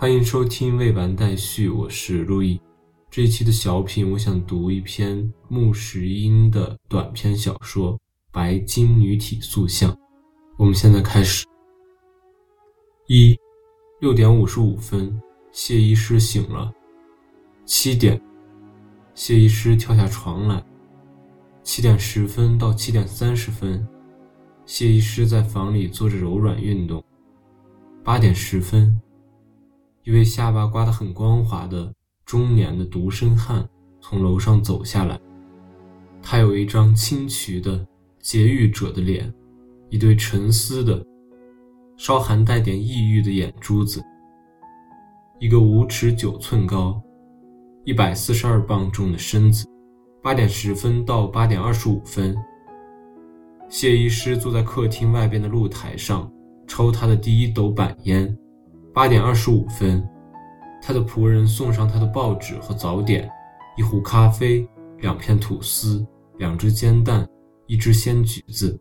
欢迎收听未完待续，我是路易。这一期的小品，我想读一篇穆石英的短篇小说《白金女体塑像》。我们现在开始。一，六点五十五分，谢医师醒了。七点，谢医师跳下床来。七点十分到七点三十分，谢医师在房里做着柔软运动。八点十分。一位下巴刮得很光滑的中年的独身汉从楼上走下来，他有一张清癯的劫狱者的脸，一对沉思的、稍含带点抑郁的眼珠子，一个五尺九寸高、一百四十二磅重的身子。八点十分到八点二十五分，谢医师坐在客厅外边的露台上抽他的第一斗板烟。八点二十五分，他的仆人送上他的报纸和早点，一壶咖啡，两片吐司，两只煎蛋，一只鲜橘子。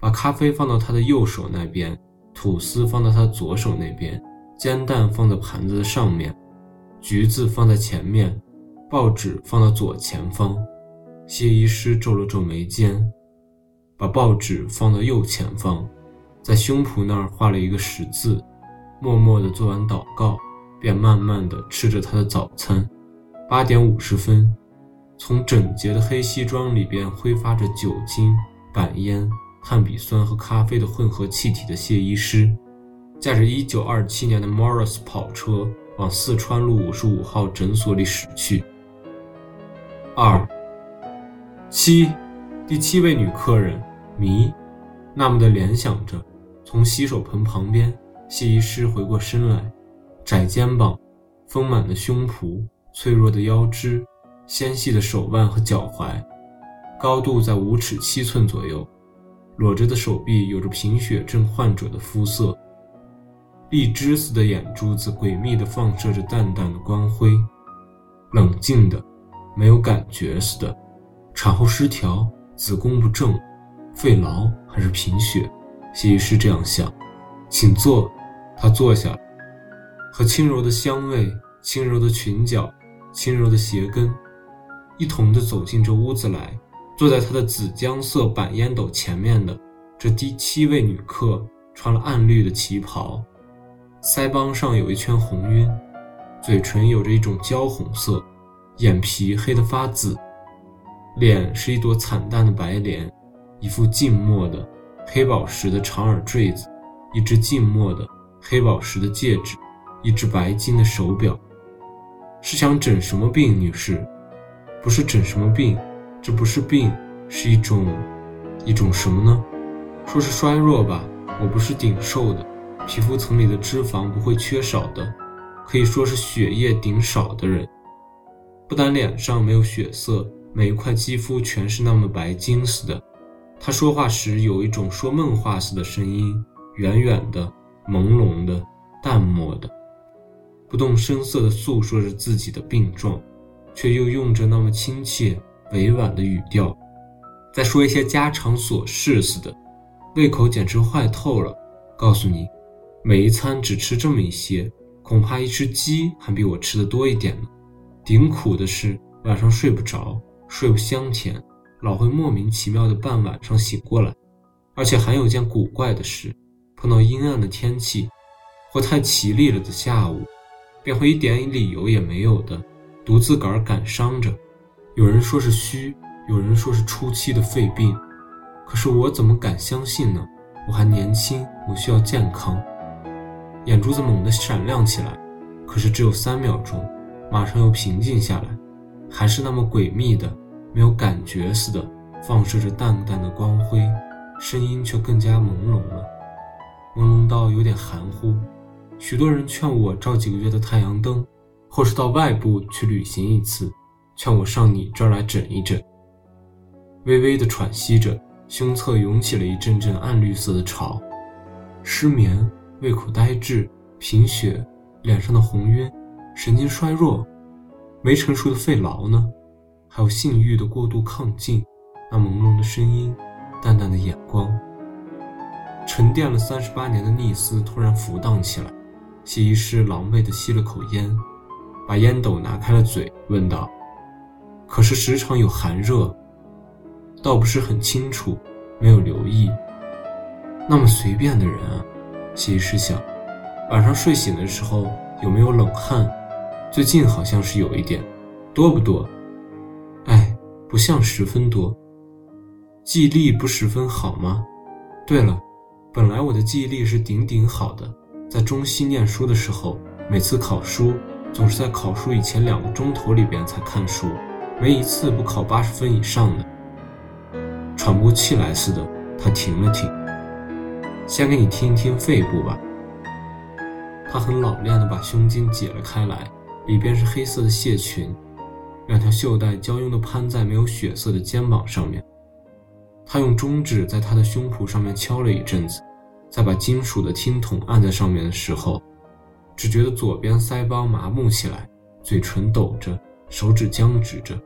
把咖啡放到他的右手那边，吐司放到他左手那边，煎蛋放在盘子的上面，橘子放在前面，报纸放到左前方。谢医师皱了皱眉间，把报纸放到右前方，在胸脯那儿画了一个十字。默默地做完祷告，便慢慢地吃着他的早餐。八点五十分，从整洁的黑西装里边挥发着酒精、板烟、碳笔酸和咖啡的混合气体的谢医师，驾着一九二七年的 Morris 跑车往四川路五十五号诊所里驶去。二七，第七位女客人迷，那么的联想着，从洗手盆旁边。谢医师回过身来，窄肩膀、丰满的胸脯、脆弱的腰肢、纤细的手腕和脚踝，高度在五尺七寸左右，裸着的手臂有着贫血症患者的肤色，荔枝似的眼珠子诡秘地放射着淡淡的光辉，冷静的，没有感觉似的，产后失调、子宫不正、肺痨还是贫血？谢医师这样想。请坐。他坐下，和轻柔的香味、轻柔的裙角、轻柔的鞋跟，一同的走进这屋子来。坐在他的紫姜色板烟斗前面的这第七位女客，穿了暗绿的旗袍，腮帮上有一圈红晕，嘴唇有着一种焦红色，眼皮黑得发紫，脸是一朵惨淡的白莲，一副静默的黑宝石的长耳坠子，一只静默的。黑宝石的戒指，一只白金的手表，是想整什么病，女士？不是整什么病，这不是病，是一种，一种什么呢？说是衰弱吧。我不是顶瘦的，皮肤层里的脂肪不会缺少的，可以说是血液顶少的人。不但脸上没有血色，每一块肌肤全是那么白金似的。他说话时有一种说梦话似的声音，远远的。朦胧的、淡漠的、不动声色地诉说着自己的病状，却又用着那么亲切、委婉的语调，在说一些家常琐事似的。胃口简直坏透了。告诉你，每一餐只吃这么一些，恐怕一只鸡还比我吃的多一点呢。顶苦的是晚上睡不着，睡不香甜，老会莫名其妙的半晚上醒过来，而且还有件古怪的事。碰到阴暗的天气，或太绮丽了的下午，便会一点理由也没有的独自个儿感伤着。有人说是虚，有人说是初期的肺病，可是我怎么敢相信呢？我还年轻，我需要健康。眼珠子猛地闪亮起来，可是只有三秒钟，马上又平静下来，还是那么诡秘的，没有感觉似的，放射着淡淡的光辉，声音却更加朦胧了。朦胧到有点含糊，许多人劝我照几个月的太阳灯，或是到外部去旅行一次，劝我上你这儿来诊一诊。微微的喘息着，胸侧涌起了一阵阵暗绿色的潮。失眠、胃口呆滞、贫血、脸上的红晕、神经衰弱、没成熟的肺痨呢？还有性欲的过度亢进，那朦胧的声音，淡淡的眼光。沉淀了三十八年的逆思突然浮荡起来，谢医师狼狈地吸了口烟，把烟斗拿开了嘴，问道：“可是时常有寒热，倒不是很清楚，没有留意。那么随便的人啊。”谢医师想，晚上睡醒的时候有没有冷汗？最近好像是有一点，多不多？哎，不像十分多。记忆力不十分好吗？对了，本来我的记忆力是顶顶好的，在中西念书的时候，每次考书总是在考书以前两个钟头里边才看书，没一次不考八十分以上的。喘不过气来似的，他停了停，先给你听一听肺部吧。他很老练地把胸襟解了开来。里边是黑色的蟹裙，两条袖带交拥地攀在没有血色的肩膀上面。他用中指在他的胸脯上面敲了一阵子，再把金属的听筒按在上面的时候，只觉得左边腮帮麻木起来，嘴唇抖着，手指僵直着，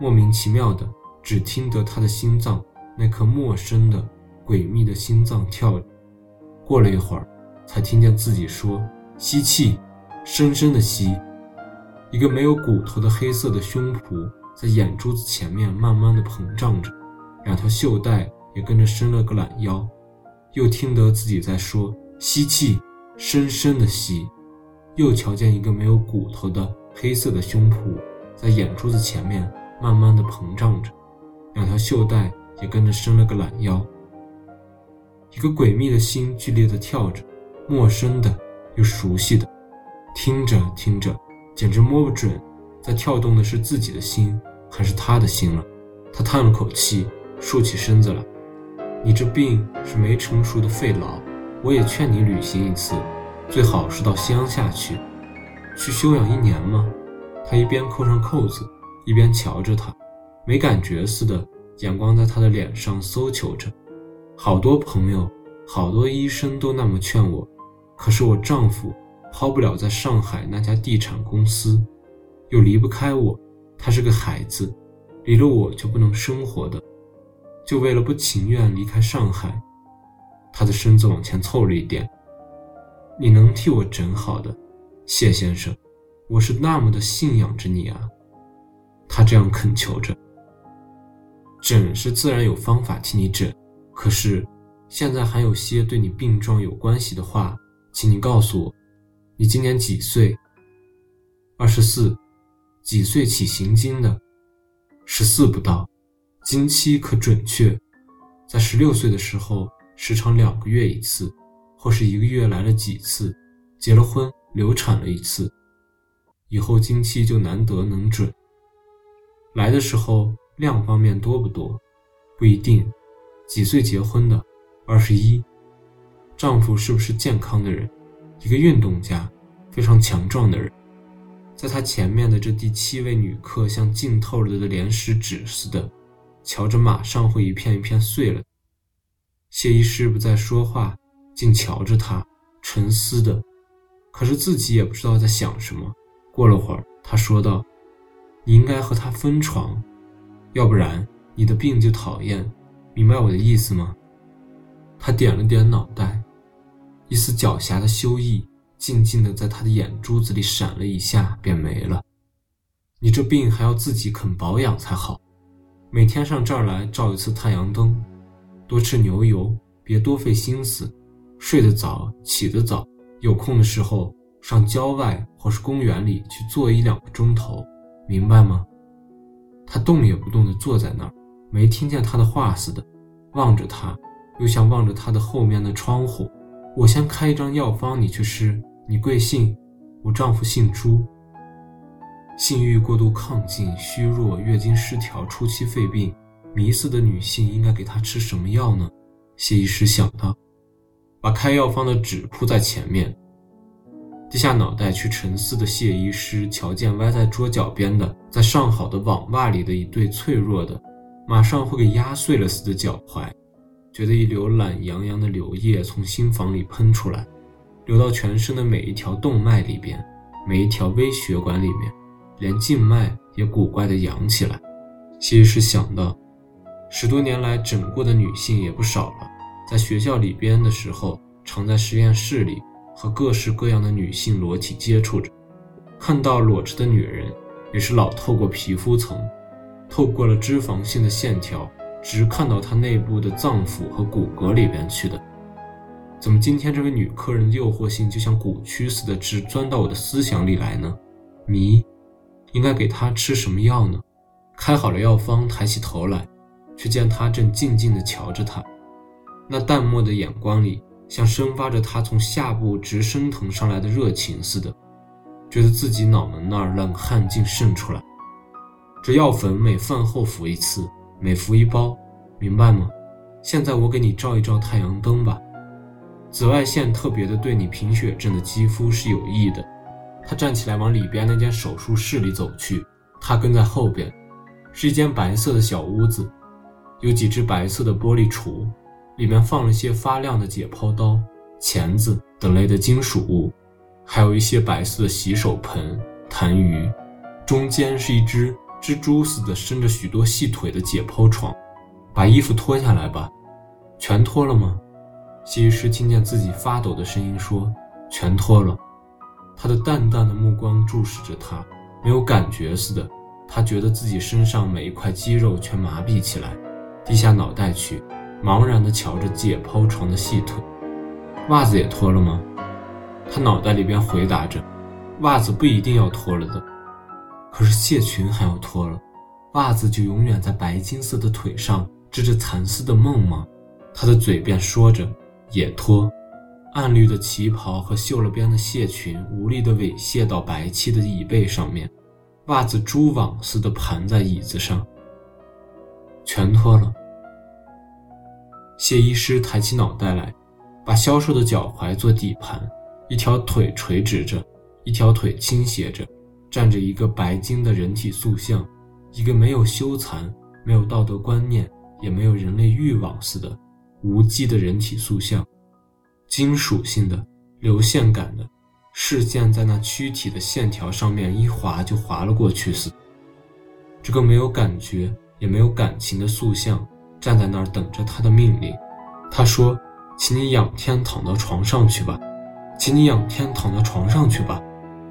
莫名其妙的，只听得他的心脏那颗陌生的、诡秘的心脏跳。过了一会儿，才听见自己说：“吸气，深深的吸。”一个没有骨头的黑色的胸脯在眼珠子前面慢慢的膨胀着，两条袖带也跟着伸了个懒腰，又听得自己在说：“吸气，深深的吸。”又瞧见一个没有骨头的黑色的胸脯在眼珠子前面慢慢的膨胀着，两条袖带也跟着伸了个懒腰。一个诡秘的心剧烈的跳着，陌生的又熟悉的，听着听着。简直摸不准，在跳动的是自己的心还是他的心了。他叹了口气，竖起身子来：“你这病是没成熟的肺痨，我也劝你旅行一次，最好是到乡下去，去休养一年嘛。”他一边扣上扣子，一边瞧着他，没感觉似的，眼光在他的脸上搜求着。好多朋友，好多医生都那么劝我，可是我丈夫。抛不了在上海那家地产公司，又离不开我。他是个孩子，离了我就不能生活的，就为了不情愿离开上海。他的身子往前凑了一点。你能替我诊好的，谢先生，我是那么的信仰着你啊。他这样恳求着。诊是自然有方法替你诊，可是现在还有些对你病状有关系的话，请你告诉我。你今年几岁？二十四。几岁起行经的？十四不到。经期可准确？在十六岁的时候，时常两个月一次，或是一个月来了几次。结了婚，流产了一次，以后经期就难得能准。来的时候量方面多不多？不一定。几岁结婚的？二十一。丈夫是不是健康的人？一个运动家，非常强壮的人，在他前面的这第七位女客像浸透了的莲石纸似的，瞧着马上会一片一片碎了。谢医师不再说话，竟瞧着他，沉思的，可是自己也不知道在想什么。过了会儿，他说道：“你应该和他分床，要不然你的病就讨厌，明白我的意思吗？”他点了点脑袋。一丝狡黠的羞意，静静的在他的眼珠子里闪了一下，便没了。你这病还要自己肯保养才好，每天上这儿来照一次太阳灯，多吃牛油，别多费心思，睡得早，起得早，有空的时候上郊外或是公园里去坐一两个钟头，明白吗？他动也不动地坐在那儿，没听见他的话似的，望着他，又像望着他的后面的窗户。我先开一张药方，你去吃。你贵姓？我丈夫姓朱。性欲过度亢进、虚弱、月经失调、初期肺病、迷思的女性应该给她吃什么药呢？谢医师想到，把开药方的纸铺在前面，低下脑袋去沉思的谢医师瞧见歪在桌角边的，在上好的网袜里的一对脆弱的，马上会给压碎了似的脚踝。觉得一流懒洋洋的流液从心房里喷出来，流到全身的每一条动脉里边，每一条微血管里面，连静脉也古怪的扬起来。谢医师想到，十多年来整过的女性也不少了，在学校里边的时候，常在实验室里和各式各样的女性裸体接触着，看到裸着的女人，也是老透过皮肤层，透过了脂肪性的线条，直看到她内部的脏腑和骨骼里边去的。怎么今天这位女客人的诱惑性就像蛊蛆似的，直钻到我的思想里来呢？迷，应该给他吃什么药呢？开好了药方，抬起头来，却见他正静静地瞧着他，那淡漠的眼光里，像生发着他从下部直升腾上来的热情似的，觉得自己脑门那儿冷汗竟渗出来。这药粉每饭后服一次，每服一包，明白吗？现在我给你照一照太阳灯吧。紫外线特别的对你贫血症的肌肤是有益的。他站起来往里边那间手术室里走去，他跟在后边。是一间白色的小屋子，有几只白色的玻璃橱，里面放了些发亮的解剖刀、钳子等类的金属物，还有一些白色的洗手盆、痰盂。中间是一只蜘蛛似的伸着许多细腿的解剖床。把衣服脱下来吧，全脱了吗？谢医师听见自己发抖的声音说：“全脱了。”他的淡淡的目光注视着他，没有感觉似的。他觉得自己身上每一块肌肉全麻痹起来，低下脑袋去，茫然地瞧着解剖床的细腿。袜子也脱了吗？他脑袋里边回答着：“袜子不一定要脱了的，可是蟹裙还要脱了，袜子就永远在白金色的腿上织着蚕丝的梦吗？”他的嘴边说着。也脱，暗绿的旗袍和绣了边的蟹裙无力地猥亵到白漆的椅背上面，袜子蛛网似的盘在椅子上，全脱了。谢医师抬起脑袋来，把消瘦的脚踝做底盘，一条腿垂直着，一条腿倾斜着，站着一个白金的人体塑像，一个没有羞惭、没有道德观念、也没有人类欲望似的。无机的人体塑像，金属性的、流线感的，视线在那躯体的线条上面一划就划了过去似。这个没有感觉也没有感情的塑像站在那儿等着他的命令。他说：“请你仰天躺到床上去吧，请你仰天躺到床上去吧。”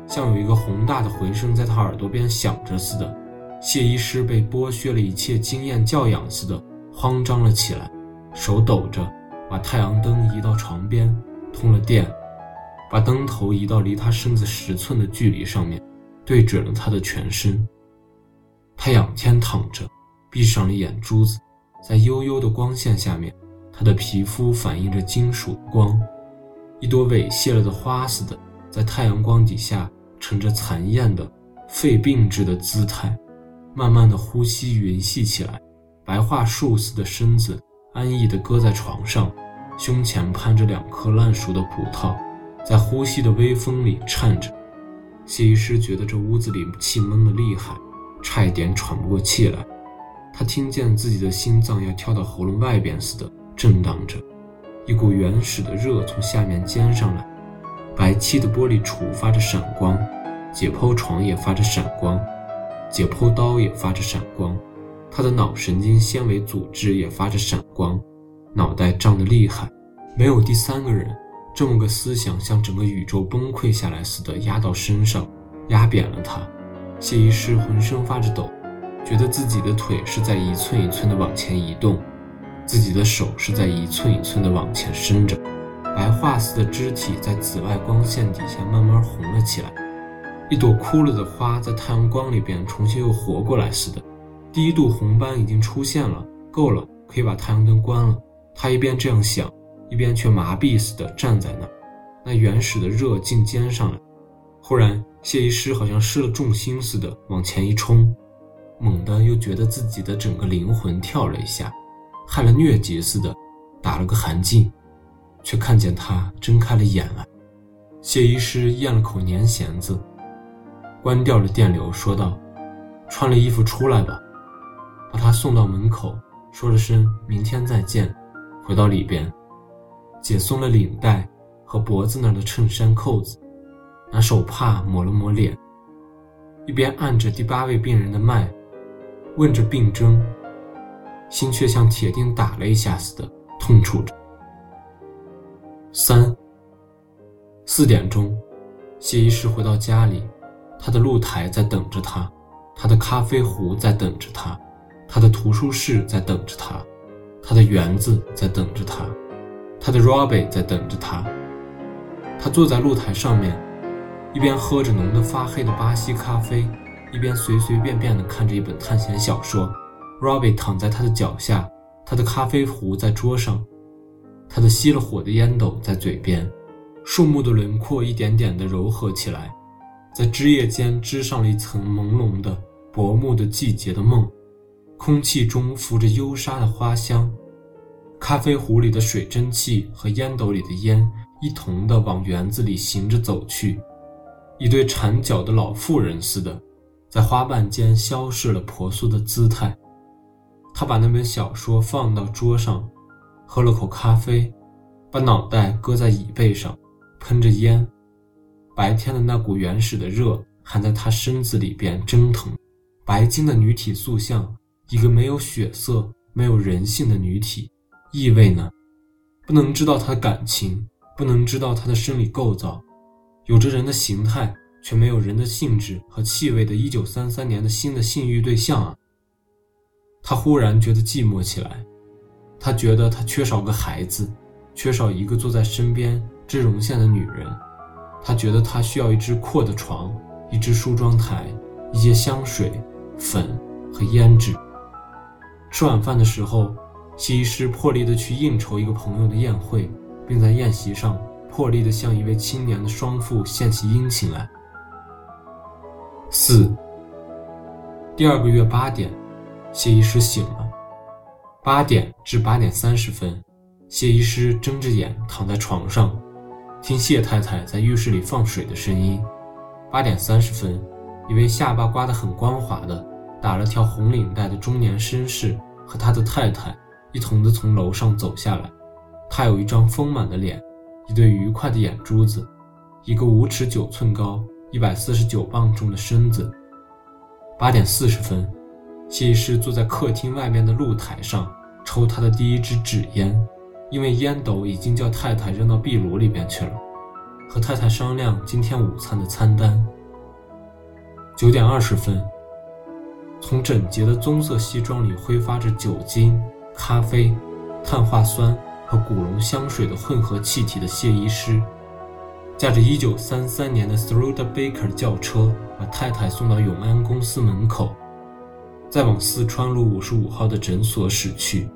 像有一个宏大的回声在他耳朵边响着似的。谢医师被剥削了一切经验教养似的，慌张了起来。手抖着，把太阳灯移到床边，通了电，把灯头移到离他身子十寸的距离上面，对准了他的全身。他仰天躺着，闭上了眼珠子，在幽幽的光线下面，他的皮肤反映着金属光，一朵猥亵了的花似的，在太阳光底下呈着残艳的肺病质的姿态，慢慢的呼吸匀细起来，白桦树似的身子。安逸地搁在床上，胸前攀着两颗烂熟的葡萄，在呼吸的微风里颤着。谢医师觉得这屋子里气闷得厉害，差一点喘不过气来。他听见自己的心脏要跳到喉咙外边似的震荡着，一股原始的热从下面尖上来。白漆的玻璃橱发着闪光，解剖床也发着闪光，解剖刀也发着闪光。他的脑神经纤维组织也发着闪光，脑袋胀得厉害。没有第三个人，这么个思想像整个宇宙崩溃下来似的压到身上，压扁了他。谢医师浑身发着抖，觉得自己的腿是在一寸一寸地往前移动，自己的手是在一寸一寸地往前伸着，白桦似的肢体在紫外光线底下慢慢红了起来，一朵枯了的花在太阳光里边重新又活过来似的。第一度红斑已经出现了，够了，可以把太阳灯关了。他一边这样想，一边却麻痹似的站在那儿。那原始的热劲尖上来，忽然谢医师好像失了重心似的往前一冲，猛地又觉得自己的整个灵魂跳了一下，害了疟疾似的打了个寒噤，却看见他睁开了眼来。谢医师咽了口粘涎子，关掉了电流，说道：“穿了衣服出来吧。”把他送到门口，说了声“明天再见”，回到里边，解松了领带和脖子那儿的衬衫扣子，拿手帕抹了抹脸，一边按着第八位病人的脉，问着病征，心却像铁钉打了一下似的痛楚着。三四点钟，谢医师回到家里，他的露台在等着他，他的咖啡壶在等着他，他的图书室在等着他，他的园子在等着他，他的 Robbie 在等着他。他坐在露台上面，一边喝着浓得发黑的巴西咖啡，一边随随便便地看着一本探险小说。Robbie 躺在他的脚下，他的咖啡壶在桌上，他的熄了火的烟斗在嘴边。树木的轮廓一点点地柔和起来，在枝叶间织上了一层朦胧的薄暮的季节的梦。空气中浮着幽沙的花香，咖啡壶里的水蒸气和烟斗里的烟一同的往园子里行着走去，一对缠脚的老妇人似的，在花瓣间消逝了婆娑的姿态。他把那本小说放到桌上，喝了口咖啡，把脑袋搁在椅背上，喷着烟。白天的那股原始的热还在他身子里边蒸腾。白金的女体塑像，一个没有血色、没有人性的女体，意味呢？不能知道她的感情，不能知道她的生理构造，有着人的形态却没有人的性质和气味的1933年的新的性欲对象啊！他忽然觉得寂寞起来，他觉得他缺少个孩子，缺少一个坐在身边织绒线的女人。他觉得他需要一只阔的床，一只梳妆台，一些香水、粉和胭脂。吃晚饭的时候，谢医师破例的去应酬一个朋友的宴会，并在宴席上破例的向一位青年的双父献起殷勤来。四，第二个月八点。谢医师醒了，八点至八点三十分，谢医师睁着眼躺在床上，听谢太太在浴室里放水的声音。八点三十分，一位下巴刮得很光滑的、打了条红领带的中年绅士和他的太太一同的从楼上走下来。他有一张丰满的脸，一对愉快的眼珠子，一个五尺九寸高、一百四十九磅重的身子。八点四十分。谢医师坐在客厅外面的露台上，抽他的第一支纸烟，因为烟斗已经叫太太扔到壁炉里边去了。和太太商量今天午餐的餐单。九点二十分，从整洁的棕色西装里挥发着酒精、咖啡、碳化酸和古龙香水的混合气体的谢医师，驾着一九三三年的 Throda Baker 轿车，把太太送到永安公司门口。再往四川路五十五号的诊所驶去。